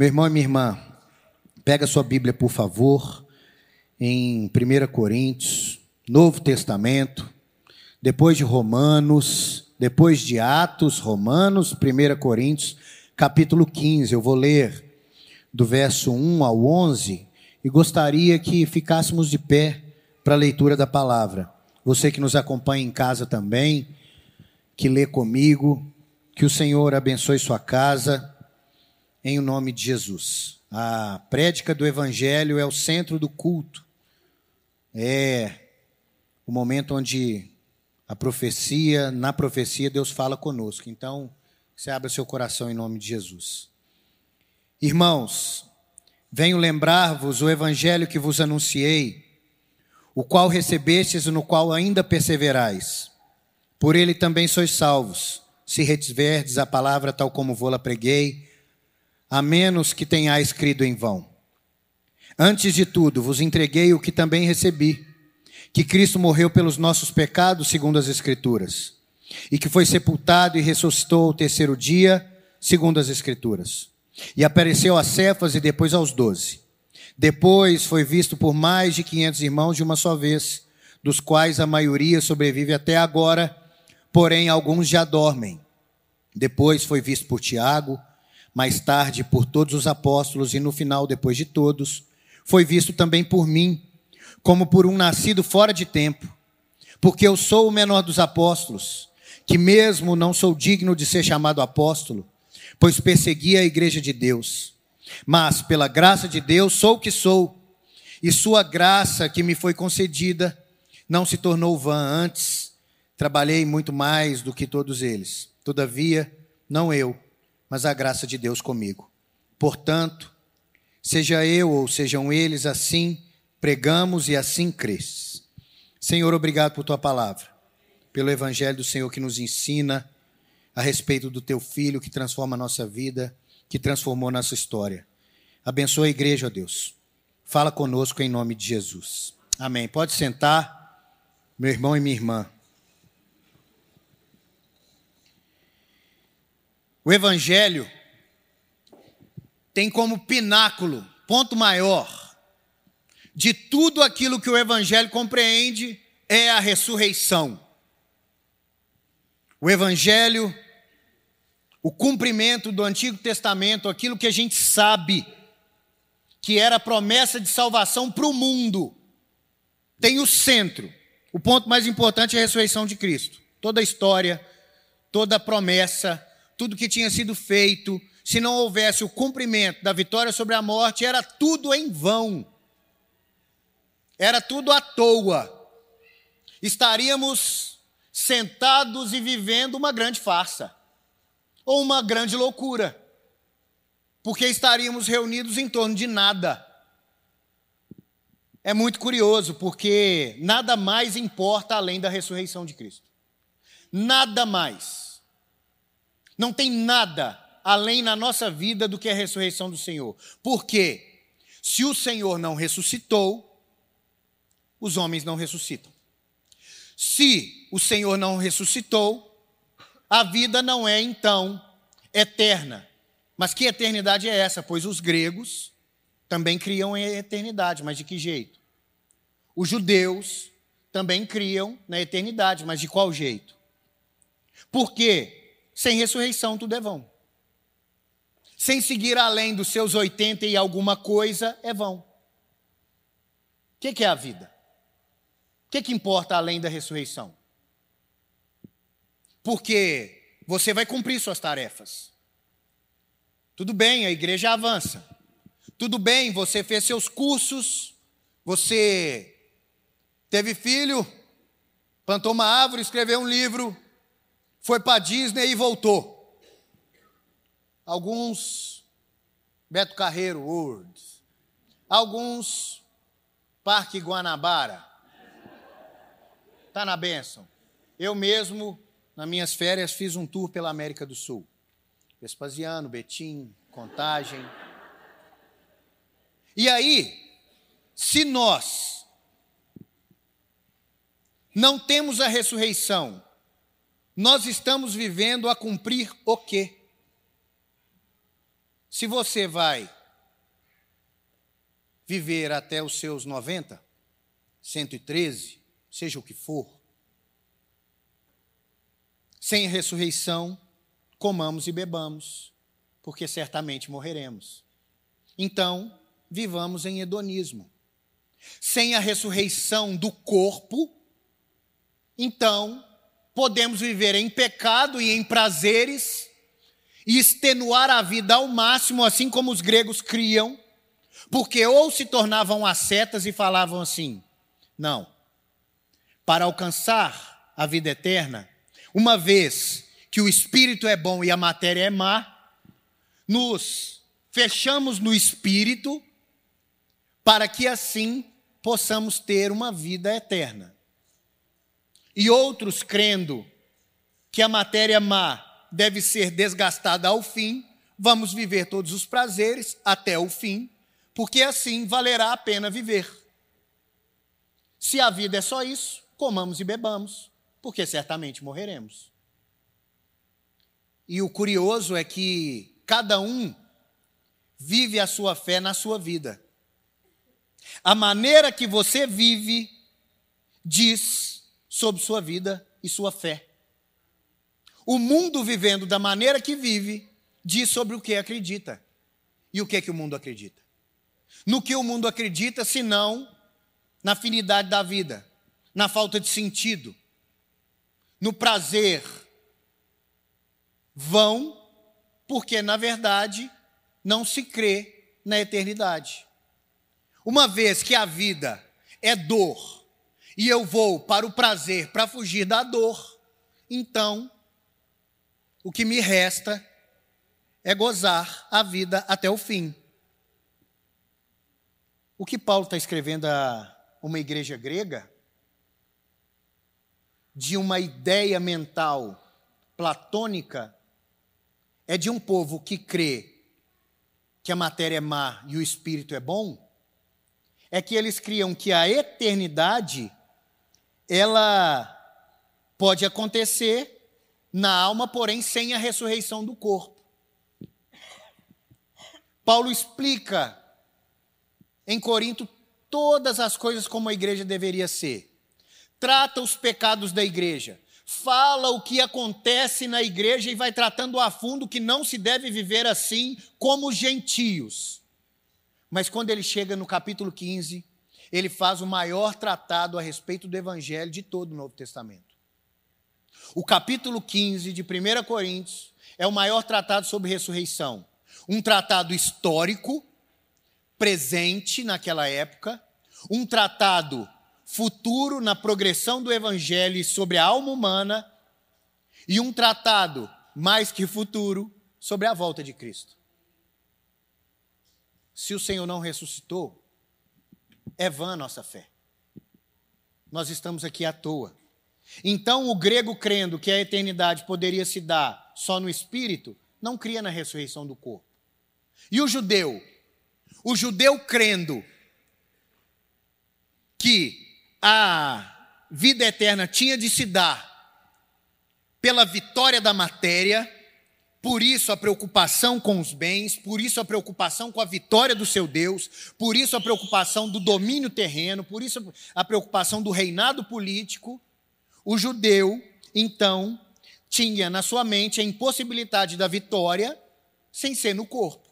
Meu irmão e minha irmã, pega sua Bíblia, por favor, em 1 Coríntios, Novo Testamento, depois de Romanos, depois de Atos, Romanos, 1 Coríntios, capítulo 15. Eu vou ler do verso 1 ao 11 e gostaria que ficássemos de pé para a leitura da palavra. Você que nos acompanha em casa também, que lê comigo, que o Senhor abençoe sua casa, em o nome de Jesus. A prédica do Evangelho é o centro do culto, é o momento onde a profecia, na profecia, Deus fala conosco. Então, você abra seu coração em nome de Jesus. Irmãos, venho lembrar-vos o evangelho que vos anunciei, o qual recebestes e no qual ainda perseverais. Por ele também sois salvos, se retiverdes a palavra tal como vou-la preguei, a menos que tenhais crido em vão. Antes de tudo, vos entreguei o que também recebi, que Cristo morreu pelos nossos pecados, segundo as Escrituras, e que foi sepultado e ressuscitou ao terceiro dia, segundo as Escrituras e apareceu a Cefas e depois aos doze. Depois foi visto por mais de quinhentos irmãos de uma só vez, dos quais a maioria sobrevive até agora, porém alguns já dormem. Depois foi visto por Tiago, mais tarde por todos os apóstolos, e no final, depois de todos, foi visto também por mim, como por um nascido fora de tempo, porque eu sou o menor dos apóstolos, que mesmo não sou digno de ser chamado apóstolo, pois persegui a igreja de Deus. Mas, pela graça de Deus, sou o que sou, e sua graça que me foi concedida não se tornou vã antes. Trabalhei muito mais do que todos eles. Todavia, não eu, mas a graça de Deus comigo. Portanto, seja eu ou sejam eles, assim pregamos e assim cresces. Senhor, obrigado por tua palavra, pelo evangelho do Senhor que nos ensina a respeito do teu filho que transforma a nossa vida, que transformou nossa história. Abençoa a igreja, ó Deus. Fala conosco em nome de Jesus. Amém. Pode sentar, meu irmão e minha irmã. O Evangelho tem como pináculo, ponto maior, de tudo aquilo que o Evangelho compreende é a ressurreição. O Evangelho o cumprimento do Antigo Testamento, aquilo que a gente sabe que era a promessa de salvação para o mundo, tem o centro. O ponto mais importante é a ressurreição de Cristo. Toda a história, toda a promessa, tudo que tinha sido feito, se não houvesse o cumprimento da vitória sobre a morte, era tudo em vão. Era tudo à toa. Estaríamos sentados e vivendo uma grande farsa ou uma grande loucura, porque estaríamos reunidos em torno de nada. É muito curioso, porque nada mais importa além da ressurreição de Cristo. Nada mais. Não tem nada além na nossa vida do que a ressurreição do Senhor. Porque se o Senhor não ressuscitou, os homens não ressuscitam. Se o Senhor não ressuscitou, a vida não é então eterna. Mas que eternidade é essa? Pois os gregos também criam a eternidade, mas de que jeito? Os judeus também criam na eternidade, mas de qual jeito? Porque sem ressurreição tudo é vão. Sem seguir além dos seus 80 e alguma coisa é vão. O que, que é a vida? O que, que importa além da ressurreição? porque você vai cumprir suas tarefas. Tudo bem, a igreja avança. Tudo bem, você fez seus cursos, você teve filho, plantou uma árvore, escreveu um livro, foi para Disney e voltou. Alguns Beto Carreiro World, alguns Parque Guanabara. Tá na bênção. Eu mesmo nas minhas férias, fiz um tour pela América do Sul. Vespasiano, Betim, Contagem. E aí, se nós não temos a ressurreição, nós estamos vivendo a cumprir o quê? Se você vai viver até os seus 90, 113, seja o que for, sem ressurreição, comamos e bebamos, porque certamente morreremos. Então, vivamos em hedonismo. Sem a ressurreição do corpo, então podemos viver em pecado e em prazeres e extenuar a vida ao máximo, assim como os gregos criam, porque ou se tornavam ascetas e falavam assim: não, para alcançar a vida eterna, uma vez que o espírito é bom e a matéria é má, nos fechamos no espírito para que assim possamos ter uma vida eterna. E outros crendo que a matéria má deve ser desgastada ao fim, vamos viver todos os prazeres até o fim, porque assim valerá a pena viver. Se a vida é só isso, comamos e bebamos, porque certamente morreremos. E o curioso é que cada um vive a sua fé na sua vida. A maneira que você vive diz sobre sua vida e sua fé. O mundo vivendo da maneira que vive diz sobre o que acredita. E o que é que o mundo acredita? No que o mundo acredita, senão na afinidade da vida, na falta de sentido, no prazer vão, porque na verdade não se crê na eternidade. Uma vez que a vida é dor e eu vou para o prazer para fugir da dor, então o que me resta é gozar a vida até o fim. O que Paulo está escrevendo a uma igreja grega, de uma ideia mental platônica, é de um povo que crê que a matéria é má e o espírito é bom, é que eles criam que a eternidade ela pode acontecer na alma, porém sem a ressurreição do corpo. Paulo explica em Corinto todas as coisas como a igreja deveria ser. Trata os pecados da igreja, fala o que acontece na igreja e vai tratando a fundo que não se deve viver assim como gentios. Mas quando ele chega no capítulo 15, ele faz o maior tratado a respeito do evangelho de todo o Novo Testamento. O capítulo 15 de 1 Coríntios é o maior tratado sobre ressurreição. Um tratado histórico, presente naquela época, um tratado futuro na progressão do evangelho sobre a alma humana e um tratado mais que futuro sobre a volta de Cristo. Se o Senhor não ressuscitou, é vã a nossa fé. Nós estamos aqui à toa. Então, o grego crendo que a eternidade poderia se dar só no espírito, não cria na ressurreição do corpo. E o judeu? O judeu crendo que a vida eterna tinha de se dar pela vitória da matéria, por isso a preocupação com os bens, por isso a preocupação com a vitória do seu Deus, por isso a preocupação do domínio terreno, por isso a preocupação do reinado político. O judeu, então, tinha na sua mente a impossibilidade da vitória sem ser no corpo.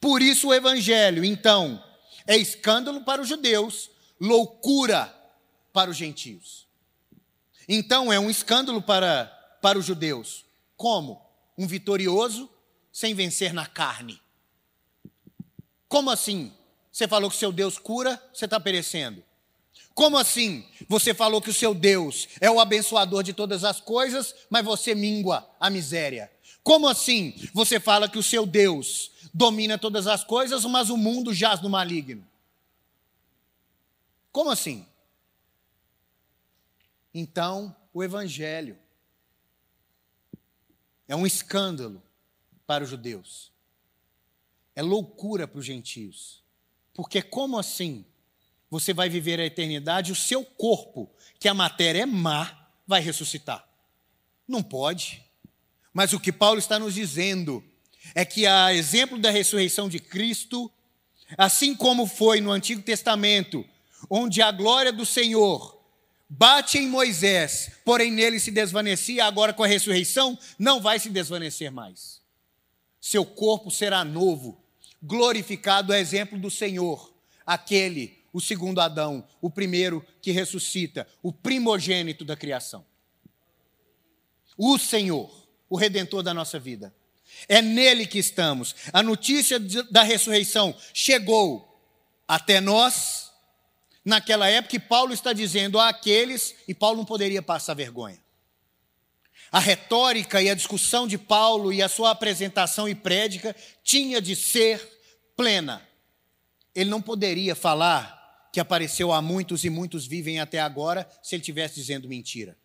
Por isso o evangelho, então, é escândalo para os judeus, loucura para os gentios. Então é um escândalo para, para os judeus. Como? Um vitorioso sem vencer na carne. Como assim? Você falou que seu Deus cura, você está perecendo. Como assim? Você falou que o seu Deus é o abençoador de todas as coisas, mas você mingua a miséria. Como assim? Você fala que o seu Deus domina todas as coisas, mas o mundo jaz no maligno. Como assim? Então, o Evangelho é um escândalo para os judeus, é loucura para os gentios, porque como assim você vai viver a eternidade, o seu corpo, que a matéria é má, vai ressuscitar. Não pode. Mas o que Paulo está nos dizendo é que, a exemplo da ressurreição de Cristo, assim como foi no Antigo Testamento, onde a glória do Senhor bate em Moisés, porém nele se desvanecia, agora com a ressurreição não vai se desvanecer mais. Seu corpo será novo, glorificado a exemplo do Senhor, aquele, o segundo Adão, o primeiro que ressuscita, o primogênito da criação. O Senhor, o redentor da nossa vida. É nele que estamos. A notícia da ressurreição chegou até nós naquela época e Paulo está dizendo àqueles, e Paulo não poderia passar vergonha. A retórica e a discussão de Paulo e a sua apresentação e prédica tinha de ser plena. Ele não poderia falar que apareceu a muitos e muitos vivem até agora se ele estivesse dizendo mentira.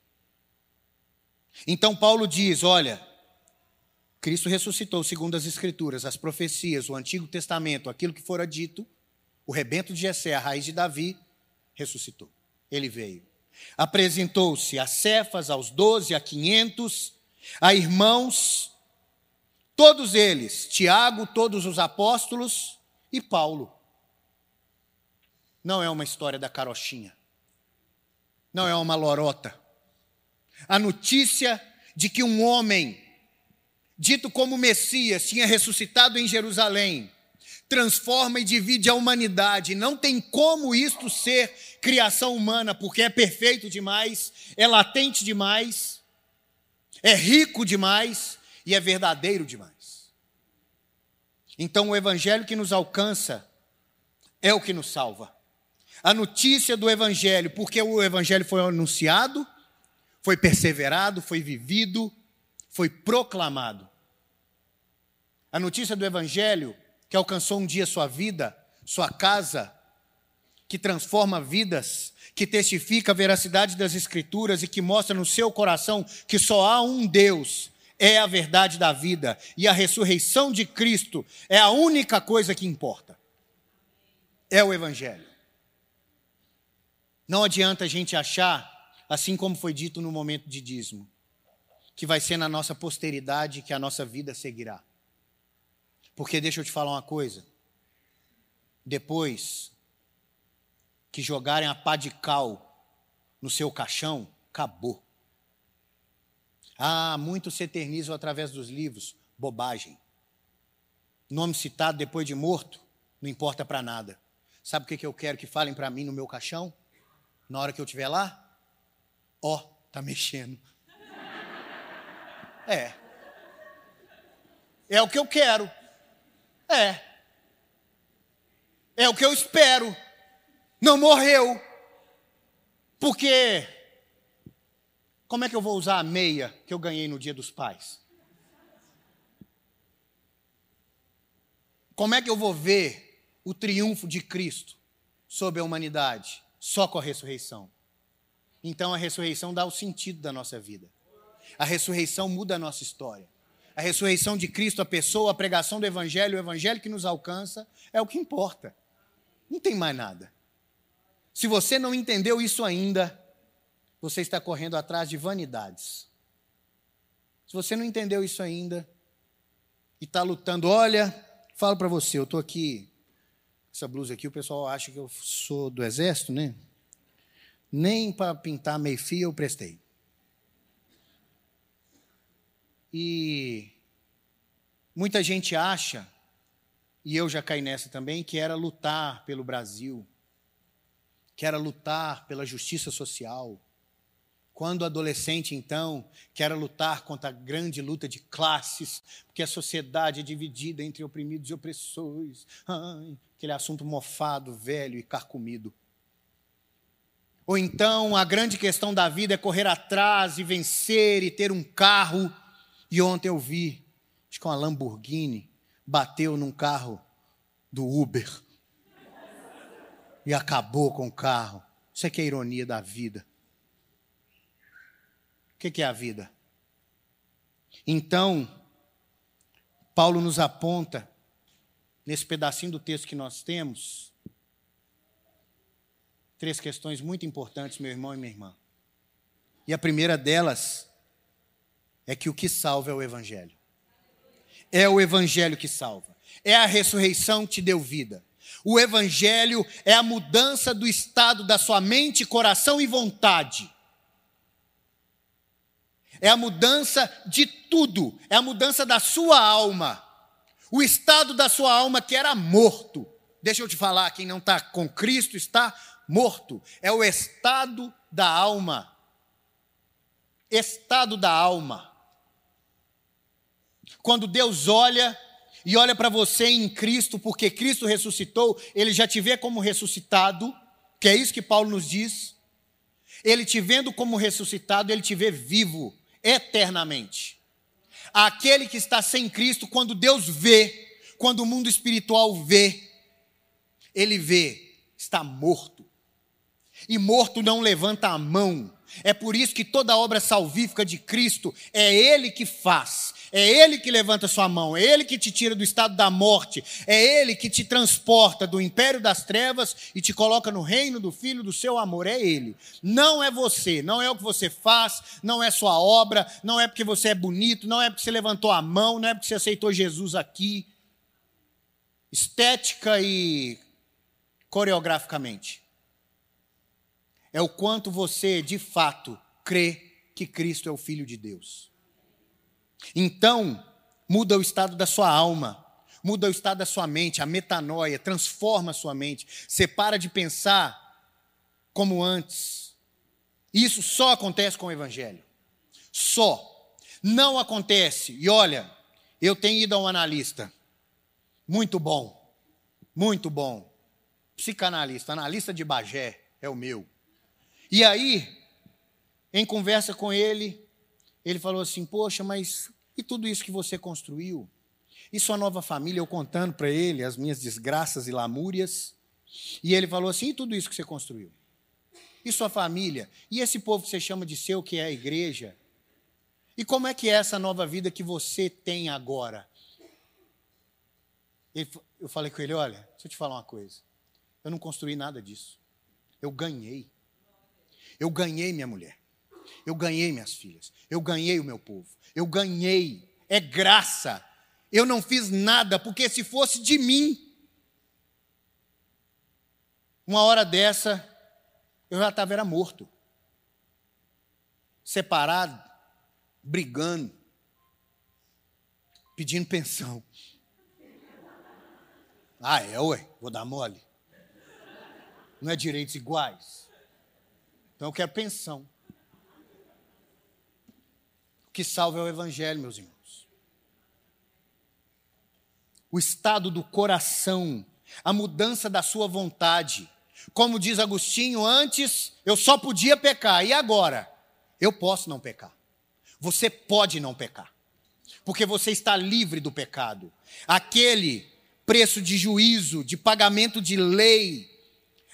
Então Paulo diz: olha, Cristo ressuscitou segundo as Escrituras, as profecias, o Antigo Testamento, aquilo que fora dito, o rebento de Jessé, a raiz de Davi, ressuscitou. Ele veio. Apresentou-se a Cefas, aos doze, a quinhentos, a irmãos, todos eles, Tiago, todos os apóstolos e Paulo. Não é uma história da carochinha. Não é uma lorota. A notícia de que um homem, dito como Messias, tinha ressuscitado em Jerusalém, transforma e divide a humanidade. Não tem como isto ser criação humana, porque é perfeito demais, é latente demais, é rico demais e é verdadeiro demais. Então, o evangelho que nos alcança é o que nos salva. A notícia do evangelho, porque o evangelho foi anunciado, foi perseverado, foi vivido, foi proclamado. A notícia do evangelho que alcançou um dia sua vida, sua casa, que transforma vidas, que testifica a veracidade das Escrituras e que mostra no seu coração que só há um Deus, é a verdade da vida e a ressurreição de Cristo é a única coisa que importa. É o Evangelho. Não adianta a gente achar, assim como foi dito no momento de dízimo, que vai ser na nossa posteridade que a nossa vida seguirá. Porque deixa eu te falar uma coisa. Depois que jogarem a pá de cal no seu caixão, acabou. Ah, muitos se eternizam através dos livros. Bobagem. Nome citado depois de morto, não importa para nada. Sabe o que eu quero que falem para mim no meu caixão? Na hora que eu estiver lá? Ó, oh, tá mexendo. É. É o que eu quero. É. É o que eu espero. Não morreu. Porque como é que eu vou usar a meia que eu ganhei no dia dos pais? Como é que eu vou ver o triunfo de Cristo sobre a humanidade? Só com a ressurreição. Então a ressurreição dá o sentido da nossa vida. A ressurreição muda a nossa história a ressurreição de Cristo, a pessoa, a pregação do Evangelho, o Evangelho que nos alcança, é o que importa. Não tem mais nada. Se você não entendeu isso ainda, você está correndo atrás de vanidades. Se você não entendeu isso ainda e está lutando, olha, falo para você, eu estou aqui, essa blusa aqui, o pessoal acha que eu sou do exército, né? Nem para pintar meio fio eu prestei. E muita gente acha, e eu já caí nessa também, que era lutar pelo Brasil, que era lutar pela justiça social. Quando adolescente, então, que era lutar contra a grande luta de classes, porque a sociedade é dividida entre oprimidos e opressores. Ai, aquele assunto mofado, velho e carcomido. Ou então a grande questão da vida é correr atrás e vencer e ter um carro e ontem eu vi, acho que uma Lamborghini bateu num carro do Uber e acabou com o carro. Isso é que é a ironia da vida. O que é a vida? Então, Paulo nos aponta, nesse pedacinho do texto que nós temos, três questões muito importantes, meu irmão e minha irmã. E a primeira delas é que o que salva é o Evangelho. é o evangelho que salva. É a ressurreição que te deu vida. O evangelho é a mudança do estado da sua mente, coração e vontade. É a mudança de tudo, é a mudança da sua alma. O estado da sua alma que era morto. Deixa eu te falar, quem não está com Cristo está morto. É o estado da alma. Estado da alma. Quando Deus olha e olha para você em Cristo, porque Cristo ressuscitou, ele já te vê como ressuscitado, que é isso que Paulo nos diz. Ele te vendo como ressuscitado, ele te vê vivo eternamente. Aquele que está sem Cristo, quando Deus vê, quando o mundo espiritual vê, ele vê, está morto. E morto não levanta a mão. É por isso que toda obra salvífica de Cristo é Ele que faz. É Ele que levanta sua mão, é Ele que te tira do estado da morte, é Ele que te transporta do império das trevas e te coloca no reino do Filho do seu amor. É Ele. Não é você, não é o que você faz, não é sua obra, não é porque você é bonito, não é porque você levantou a mão, não é porque você aceitou Jesus aqui. Estética e coreograficamente. É o quanto você, de fato, crê que Cristo é o Filho de Deus. Então, muda o estado da sua alma, muda o estado da sua mente, a metanoia, transforma a sua mente. Você para de pensar como antes. Isso só acontece com o Evangelho. Só. Não acontece. E olha, eu tenho ido a um analista. Muito bom. Muito bom. Psicanalista, analista de Bagé é o meu. E aí, em conversa com ele, ele falou assim: Poxa, mas e tudo isso que você construiu? E sua nova família, eu contando para ele as minhas desgraças e lamúrias. E ele falou assim: E tudo isso que você construiu? E sua família? E esse povo que você chama de seu, que é a igreja? E como é que é essa nova vida que você tem agora? eu falei com ele: Olha, deixa eu te falar uma coisa. Eu não construí nada disso. Eu ganhei. Eu ganhei minha mulher. Eu ganhei minhas filhas. Eu ganhei o meu povo. Eu ganhei. É graça. Eu não fiz nada, porque se fosse de mim, uma hora dessa, eu já estava era morto. Separado, brigando, pedindo pensão. Ah, é, ué, vou dar mole. Não é direitos iguais. Então eu quero pensão. O que salva é o Evangelho, meus irmãos. O estado do coração, a mudança da sua vontade. Como diz Agostinho, antes eu só podia pecar, e agora? Eu posso não pecar. Você pode não pecar, porque você está livre do pecado. Aquele preço de juízo, de pagamento de lei,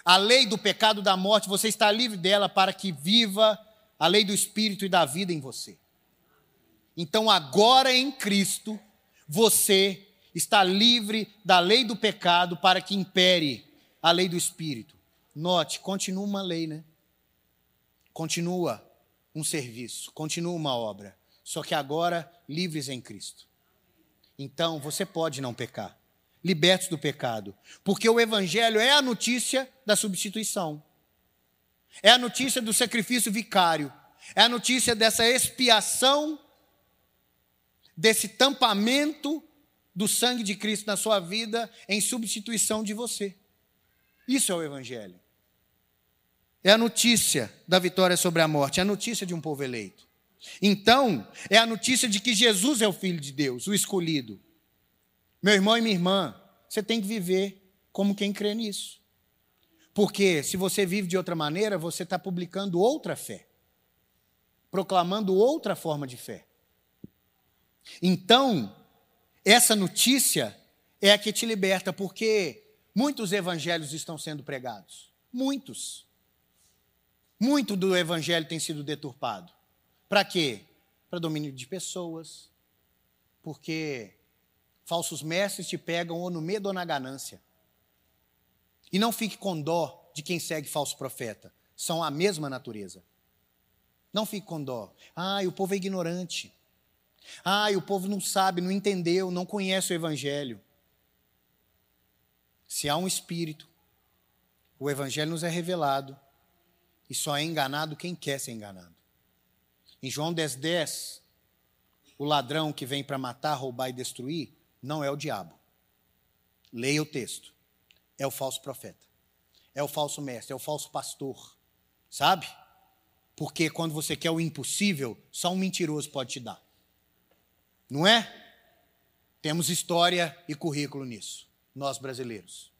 a lei do pecado da morte, você está livre dela para que viva a lei do espírito e da vida em você. Então, agora em Cristo, você está livre da lei do pecado para que impere a lei do Espírito. Note, continua uma lei, né? Continua um serviço, continua uma obra. Só que agora livres em Cristo. Então, você pode não pecar. Libertos do pecado. Porque o Evangelho é a notícia da substituição. É a notícia do sacrifício vicário. É a notícia dessa expiação desse tampamento do sangue de Cristo na sua vida em substituição de você. Isso é o Evangelho. É a notícia da vitória sobre a morte, é a notícia de um povo eleito. Então, é a notícia de que Jesus é o Filho de Deus, o escolhido. Meu irmão e minha irmã, você tem que viver como quem crê nisso. Porque se você vive de outra maneira, você está publicando outra fé, proclamando outra forma de fé. Então, essa notícia é a que te liberta, porque muitos evangelhos estão sendo pregados. Muitos. Muito do evangelho tem sido deturpado. Para quê? Para domínio de pessoas. Porque falsos mestres te pegam ou no medo ou na ganância. E não fique com dó de quem segue falso profeta. São a mesma natureza. Não fique com dó. Ah, o povo é ignorante. Ah, o povo não sabe, não entendeu, não conhece o Evangelho. Se há um Espírito, o Evangelho nos é revelado e só é enganado quem quer ser enganado. Em João 10,10, 10, o ladrão que vem para matar, roubar e destruir não é o diabo. Leia o texto. É o falso profeta. É o falso mestre, é o falso pastor. Sabe? Porque quando você quer o impossível, só um mentiroso pode te dar. Não é? Temos história e currículo nisso, nós brasileiros.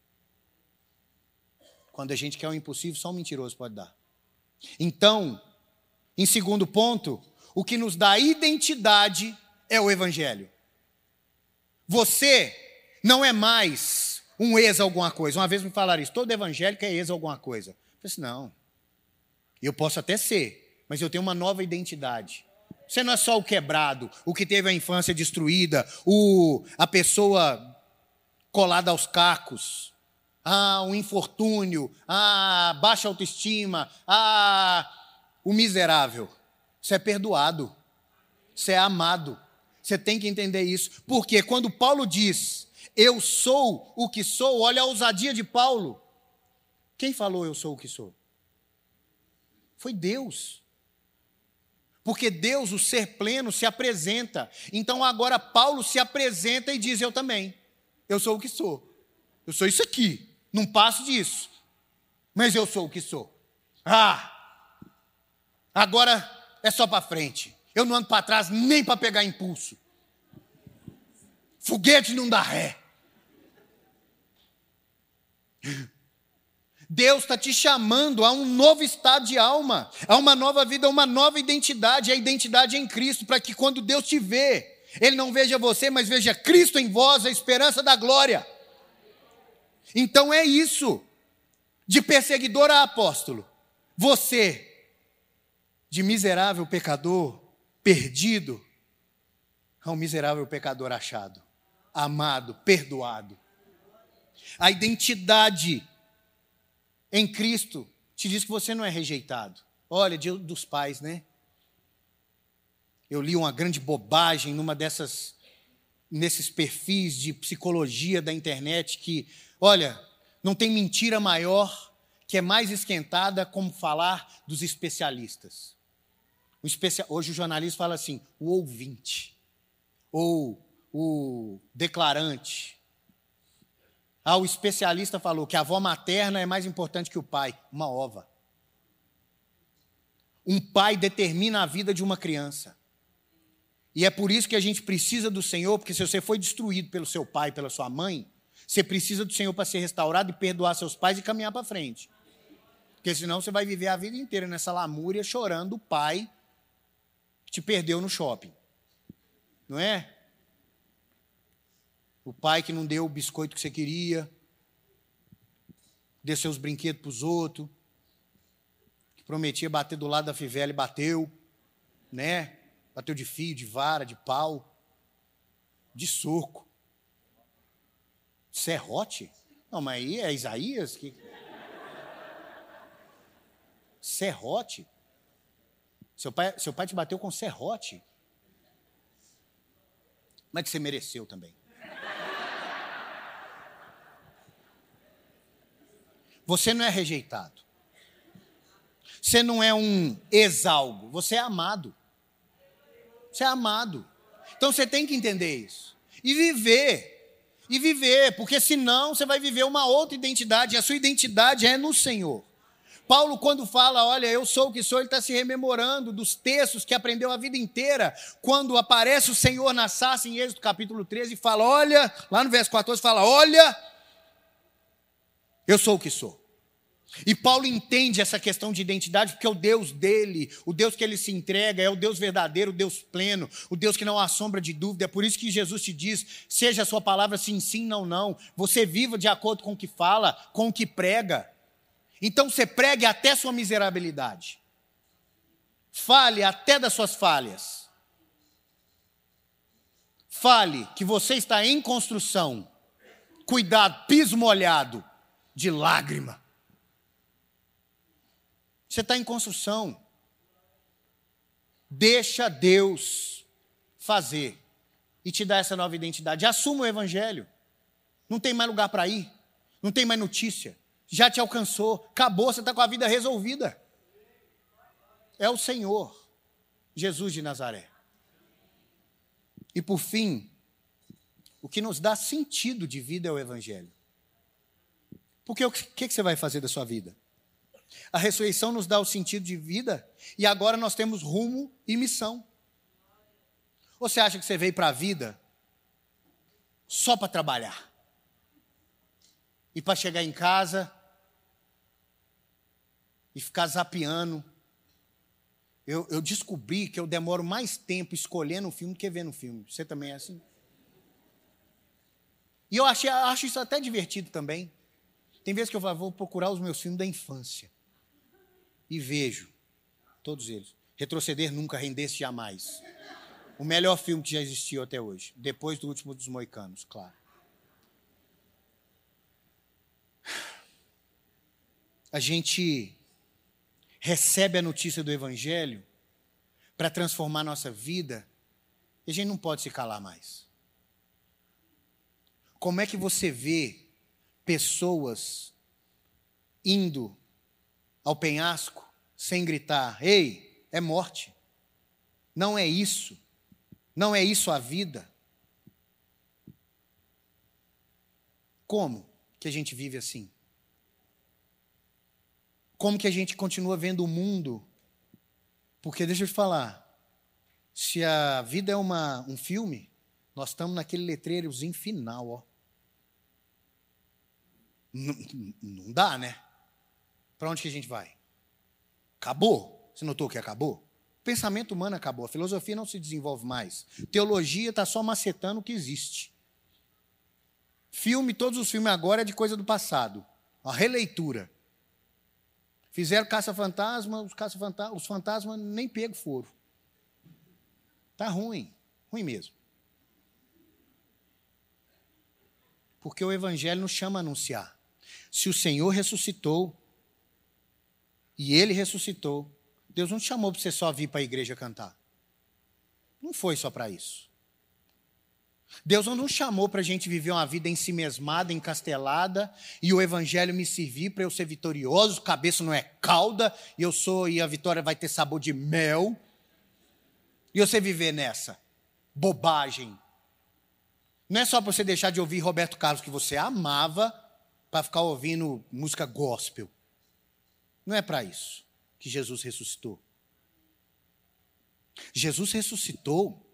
Quando a gente quer o impossível, só um mentiroso pode dar. Então, em segundo ponto, o que nos dá identidade é o Evangelho. Você não é mais um ex alguma coisa. Uma vez me falaram isso, todo evangélico é ex alguma coisa. Eu falei assim, não. Eu posso até ser, mas eu tenho uma nova identidade. Você não é só o quebrado, o que teve a infância destruída, o, a pessoa colada aos cacos, ah, o infortúnio, ah, baixa autoestima, ah, o miserável. Você é perdoado. Você é amado. Você tem que entender isso. Porque quando Paulo diz, eu sou o que sou, olha a ousadia de Paulo. Quem falou eu sou o que sou? Foi Deus. Porque Deus, o ser pleno, se apresenta. Então agora Paulo se apresenta e diz: Eu também. Eu sou o que sou. Eu sou isso aqui. Não passo disso. Mas eu sou o que sou. Ah! Agora é só para frente. Eu não ando para trás nem para pegar impulso. Foguete não dá ré. Deus está te chamando a um novo estado de alma, a uma nova vida, a uma nova identidade, a identidade em Cristo, para que quando Deus te vê, Ele não veja você, mas veja Cristo em vós, a esperança da glória. Então é isso, de perseguidor a apóstolo. Você, de miserável pecador, perdido, a um miserável pecador achado, amado, perdoado. A identidade em Cristo te diz que você não é rejeitado. Olha, dia dos pais, né? Eu li uma grande bobagem numa dessas nesses perfis de psicologia da internet que, olha, não tem mentira maior que é mais esquentada como falar dos especialistas. Especial, hoje o jornalista fala assim, o ouvinte, ou o declarante, ah, o especialista falou que a avó materna é mais importante que o pai, uma ova. Um pai determina a vida de uma criança. E é por isso que a gente precisa do Senhor, porque se você foi destruído pelo seu pai, pela sua mãe, você precisa do Senhor para ser restaurado e perdoar seus pais e caminhar para frente. Porque senão você vai viver a vida inteira nessa lamúria chorando o pai te perdeu no shopping. Não é? O pai que não deu o biscoito que você queria, deu seus brinquedos para os outros, que prometia bater do lado da fivela e bateu, né? Bateu de fio, de vara, de pau, de soco. Serrote? Não, mas aí é Isaías que. Serrote? Seu pai, seu pai te bateu com serrote. Mas que você mereceu também. Você não é rejeitado. Você não é um exalgo, você é amado. Você é amado. Então você tem que entender isso. E viver. E viver, porque senão você vai viver uma outra identidade, e a sua identidade é no Senhor. Paulo, quando fala, olha, eu sou o que sou, ele está se rememorando dos textos que aprendeu a vida inteira, quando aparece o Senhor na saça em Êxodo capítulo 13 e fala, olha, lá no verso 14 fala, olha, eu sou o que sou. E Paulo entende essa questão de identidade porque é o Deus dele, o Deus que ele se entrega, é o Deus verdadeiro, o Deus pleno, o Deus que não há sombra de dúvida. É por isso que Jesus te diz: seja a sua palavra sim, sim, não, não. Você viva de acordo com o que fala, com o que prega. Então você pregue até sua miserabilidade. Fale até das suas falhas. Fale que você está em construção. Cuidado, piso molhado de lágrima. Você está em construção. Deixa Deus fazer e te dar essa nova identidade. Assuma o Evangelho. Não tem mais lugar para ir, não tem mais notícia, já te alcançou, acabou, você está com a vida resolvida. É o Senhor, Jesus de Nazaré. E por fim, o que nos dá sentido de vida é o Evangelho. Porque o que, que você vai fazer da sua vida? A ressurreição nos dá o sentido de vida e agora nós temos rumo e missão. Ou você acha que você veio para a vida só para trabalhar? E para chegar em casa e ficar zapeando. Eu, eu, descobri que eu demoro mais tempo escolhendo um filme do que vendo um filme. Você também é assim? E eu achei, acho isso até divertido também. Tem vezes que eu vou procurar os meus filmes da infância. E vejo todos eles. Retroceder nunca, render-se jamais. O melhor filme que já existiu até hoje. Depois do último dos Moicanos, claro. A gente recebe a notícia do Evangelho para transformar nossa vida e a gente não pode se calar mais. Como é que você vê pessoas indo ao penhasco sem gritar: ei, é morte. Não é isso. Não é isso a vida. Como que a gente vive assim? Como que a gente continua vendo o mundo? Porque deixa eu te falar, se a vida é uma, um filme, nós estamos naquele letreirozinho final, ó. Não, dá, né? Para onde que a gente vai? Acabou? Você notou que acabou? O pensamento humano acabou, a filosofia não se desenvolve mais. Teologia está só macetando o que existe. Filme, todos os filmes agora é de coisa do passado. A releitura. Fizeram caça-fantasma, os, caça -fantasma, os fantasmas nem pego foram. Está ruim, ruim mesmo. Porque o Evangelho nos chama a anunciar. Se o Senhor ressuscitou e ele ressuscitou, Deus não te chamou para você só vir para a igreja cantar. Não foi só para isso. Deus não nos chamou para a gente viver uma vida em si mesmada, encastelada, e o evangelho me servir para eu ser vitorioso, cabeça não é cauda, e eu sou, e a vitória vai ter sabor de mel. E você viver nessa bobagem. Não é só para você deixar de ouvir Roberto Carlos, que você amava, para ficar ouvindo música gospel. Não é para isso que Jesus ressuscitou. Jesus ressuscitou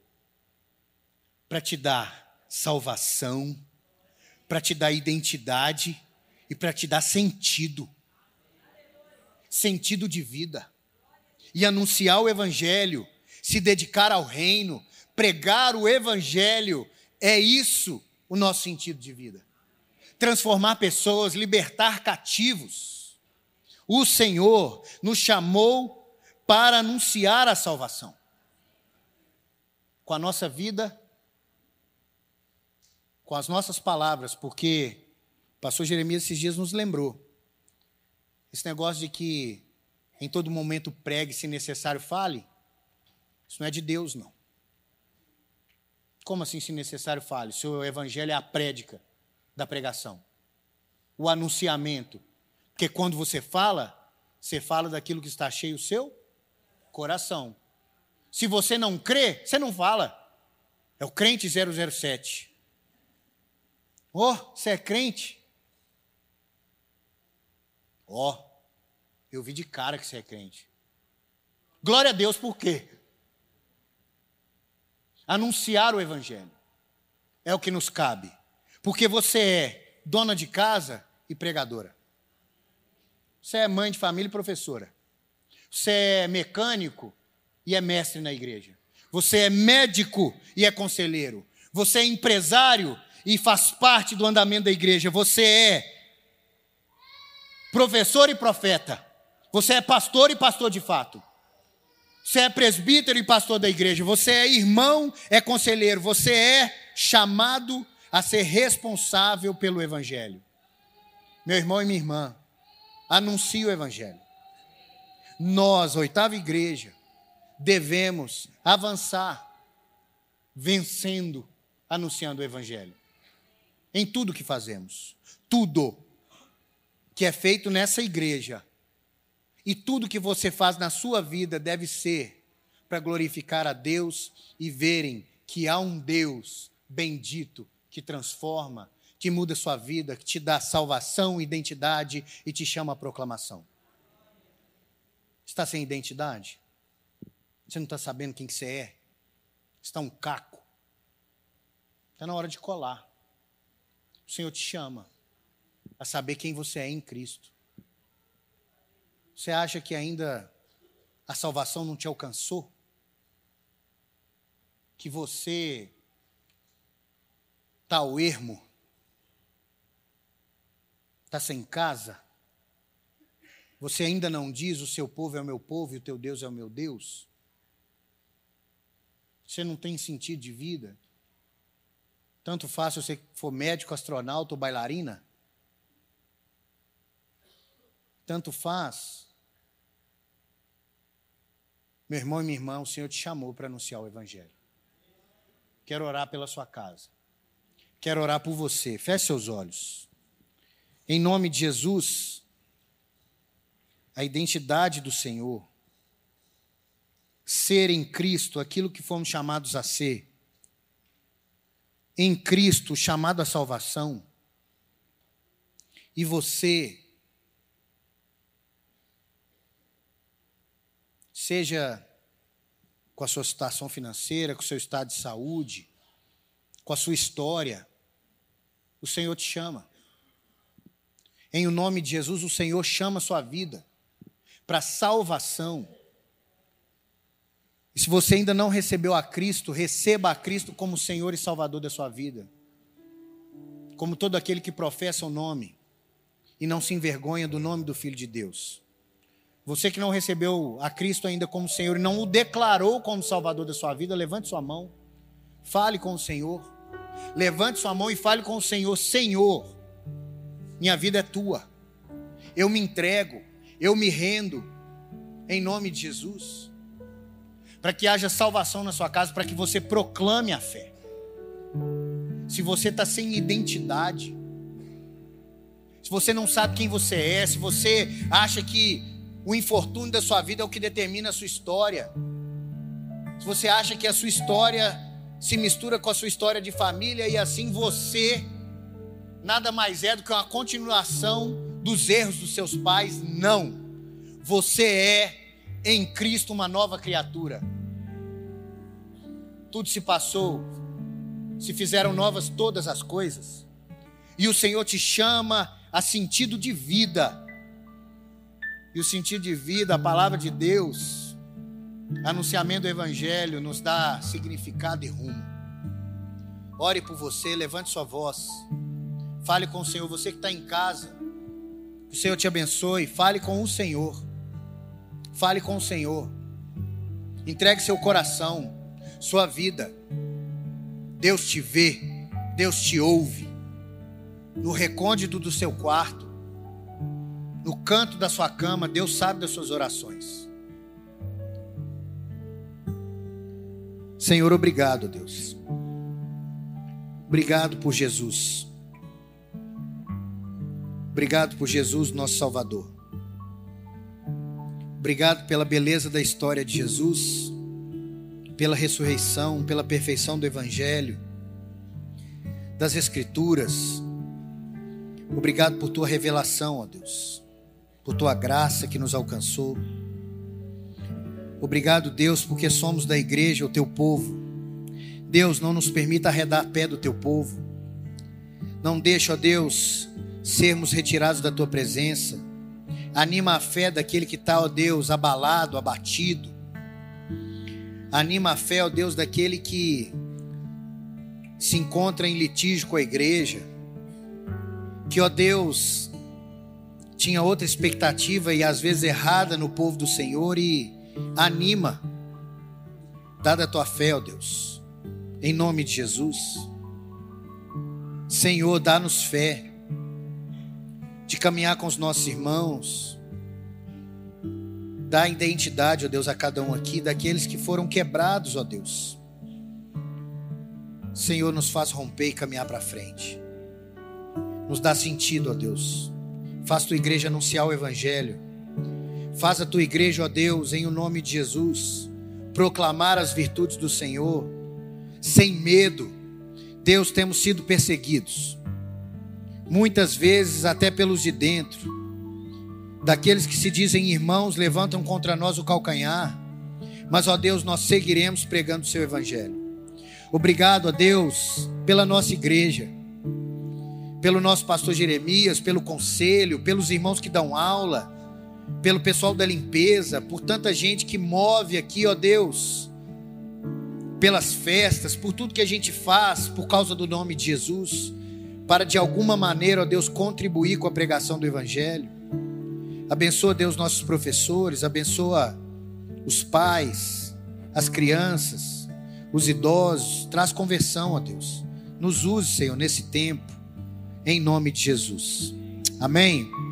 para te dar salvação, para te dar identidade e para te dar sentido. Sentido de vida. E anunciar o Evangelho, se dedicar ao reino, pregar o Evangelho, é isso o nosso sentido de vida. Transformar pessoas, libertar cativos. O Senhor nos chamou para anunciar a salvação. Com a nossa vida, com as nossas palavras, porque o pastor Jeremias esses dias nos lembrou. Esse negócio de que em todo momento pregue, se necessário fale, isso não é de Deus, não. Como assim, se necessário fale? Se o evangelho é a prédica da pregação, o anunciamento. Porque quando você fala, você fala daquilo que está cheio o seu coração. Se você não crê, você não fala. É o crente 007. Oh, você é crente? Ó, oh, eu vi de cara que você é crente. Glória a Deus, por quê? Anunciar o Evangelho é o que nos cabe. Porque você é dona de casa e pregadora. Você é mãe de família e professora. Você é mecânico e é mestre na igreja. Você é médico e é conselheiro. Você é empresário e faz parte do andamento da igreja. Você é professor e profeta. Você é pastor e pastor de fato. Você é presbítero e pastor da igreja. Você é irmão, é conselheiro. Você é chamado a ser responsável pelo evangelho. Meu irmão e minha irmã, anuncie o evangelho. Nós, oitava igreja, devemos avançar vencendo, anunciando o Evangelho. Em tudo que fazemos. Tudo que é feito nessa igreja e tudo que você faz na sua vida deve ser para glorificar a Deus e verem que há um Deus bendito que transforma, que muda sua vida, que te dá salvação, identidade e te chama à proclamação. Está sem identidade? Você não está sabendo quem que você é? Está um caco? Está na hora de colar. O Senhor te chama a saber quem você é em Cristo. Você acha que ainda a salvação não te alcançou? Que você está ao ermo? Está sem casa? Você ainda não diz: o seu povo é o meu povo e o teu Deus é o meu Deus? Você não tem sentido de vida? Tanto faz se você for médico, astronauta ou bailarina? Tanto faz. Meu irmão e minha irmã, o Senhor te chamou para anunciar o Evangelho. Quero orar pela sua casa. Quero orar por você. Feche seus olhos. Em nome de Jesus, a identidade do Senhor, ser em Cristo aquilo que fomos chamados a ser, em Cristo chamado à salvação, e você seja com a sua situação financeira, com o seu estado de saúde, com a sua história, o Senhor te chama. Em o nome de Jesus, o Senhor chama a sua vida para salvação. E se você ainda não recebeu a Cristo, receba a Cristo como Senhor e Salvador da sua vida. Como todo aquele que professa o nome e não se envergonha do nome do Filho de Deus. Você que não recebeu a Cristo ainda como Senhor e não o declarou como Salvador da sua vida, levante sua mão, fale com o Senhor. Levante sua mão e fale com o Senhor: Senhor, minha vida é tua, eu me entrego, eu me rendo, em nome de Jesus, para que haja salvação na sua casa, para que você proclame a fé. Se você está sem identidade, se você não sabe quem você é, se você acha que o infortúnio da sua vida é o que determina a sua história. Se você acha que a sua história se mistura com a sua história de família e assim você nada mais é do que uma continuação dos erros dos seus pais, não. Você é em Cristo uma nova criatura. Tudo se passou, se fizeram novas todas as coisas. E o Senhor te chama a sentido de vida e o sentido de vida, a palavra de Deus, anunciamento do Evangelho, nos dá significado e rumo. Ore por você, levante sua voz. Fale com o Senhor, você que está em casa. Que o Senhor te abençoe. Fale com o Senhor. Fale com o Senhor. Entregue seu coração, sua vida. Deus te vê, Deus te ouve. No recôndito do seu quarto, no canto da sua cama, Deus sabe das suas orações. Senhor, obrigado, Deus. Obrigado por Jesus. Obrigado por Jesus, nosso Salvador. Obrigado pela beleza da história de Jesus, pela ressurreição, pela perfeição do Evangelho, das Escrituras. Obrigado por tua revelação, ó Deus por tua graça que nos alcançou. Obrigado, Deus, porque somos da igreja, o teu povo. Deus, não nos permita arredar pé do teu povo. Não deixe, ó Deus, sermos retirados da tua presença. Anima a fé daquele que está, ó Deus, abalado, abatido. Anima a fé, ó Deus, daquele que se encontra em litígio com a igreja. Que, ó Deus, tinha outra expectativa e às vezes errada no povo do Senhor e anima, dada a tua fé, ó Deus, em nome de Jesus. Senhor, dá-nos fé de caminhar com os nossos irmãos, dá identidade, ó Deus, a cada um aqui, daqueles que foram quebrados, ó Deus, Senhor, nos faz romper e caminhar para frente. Nos dá sentido, ó Deus. Faz tua igreja anunciar o Evangelho. Faz a tua igreja, ó Deus, em o nome de Jesus, proclamar as virtudes do Senhor, sem medo. Deus, temos sido perseguidos, muitas vezes até pelos de dentro, daqueles que se dizem irmãos, levantam contra nós o calcanhar, mas, ó Deus, nós seguiremos pregando o seu Evangelho. Obrigado, ó Deus, pela nossa igreja pelo nosso pastor Jeremias, pelo conselho, pelos irmãos que dão aula, pelo pessoal da limpeza, por tanta gente que move aqui, ó Deus, pelas festas, por tudo que a gente faz por causa do nome de Jesus, para de alguma maneira, ó Deus, contribuir com a pregação do Evangelho. Abençoa, Deus, nossos professores, abençoa os pais, as crianças, os idosos, traz conversão, ó Deus. Nos use, Senhor, nesse tempo em nome de Jesus. Amém.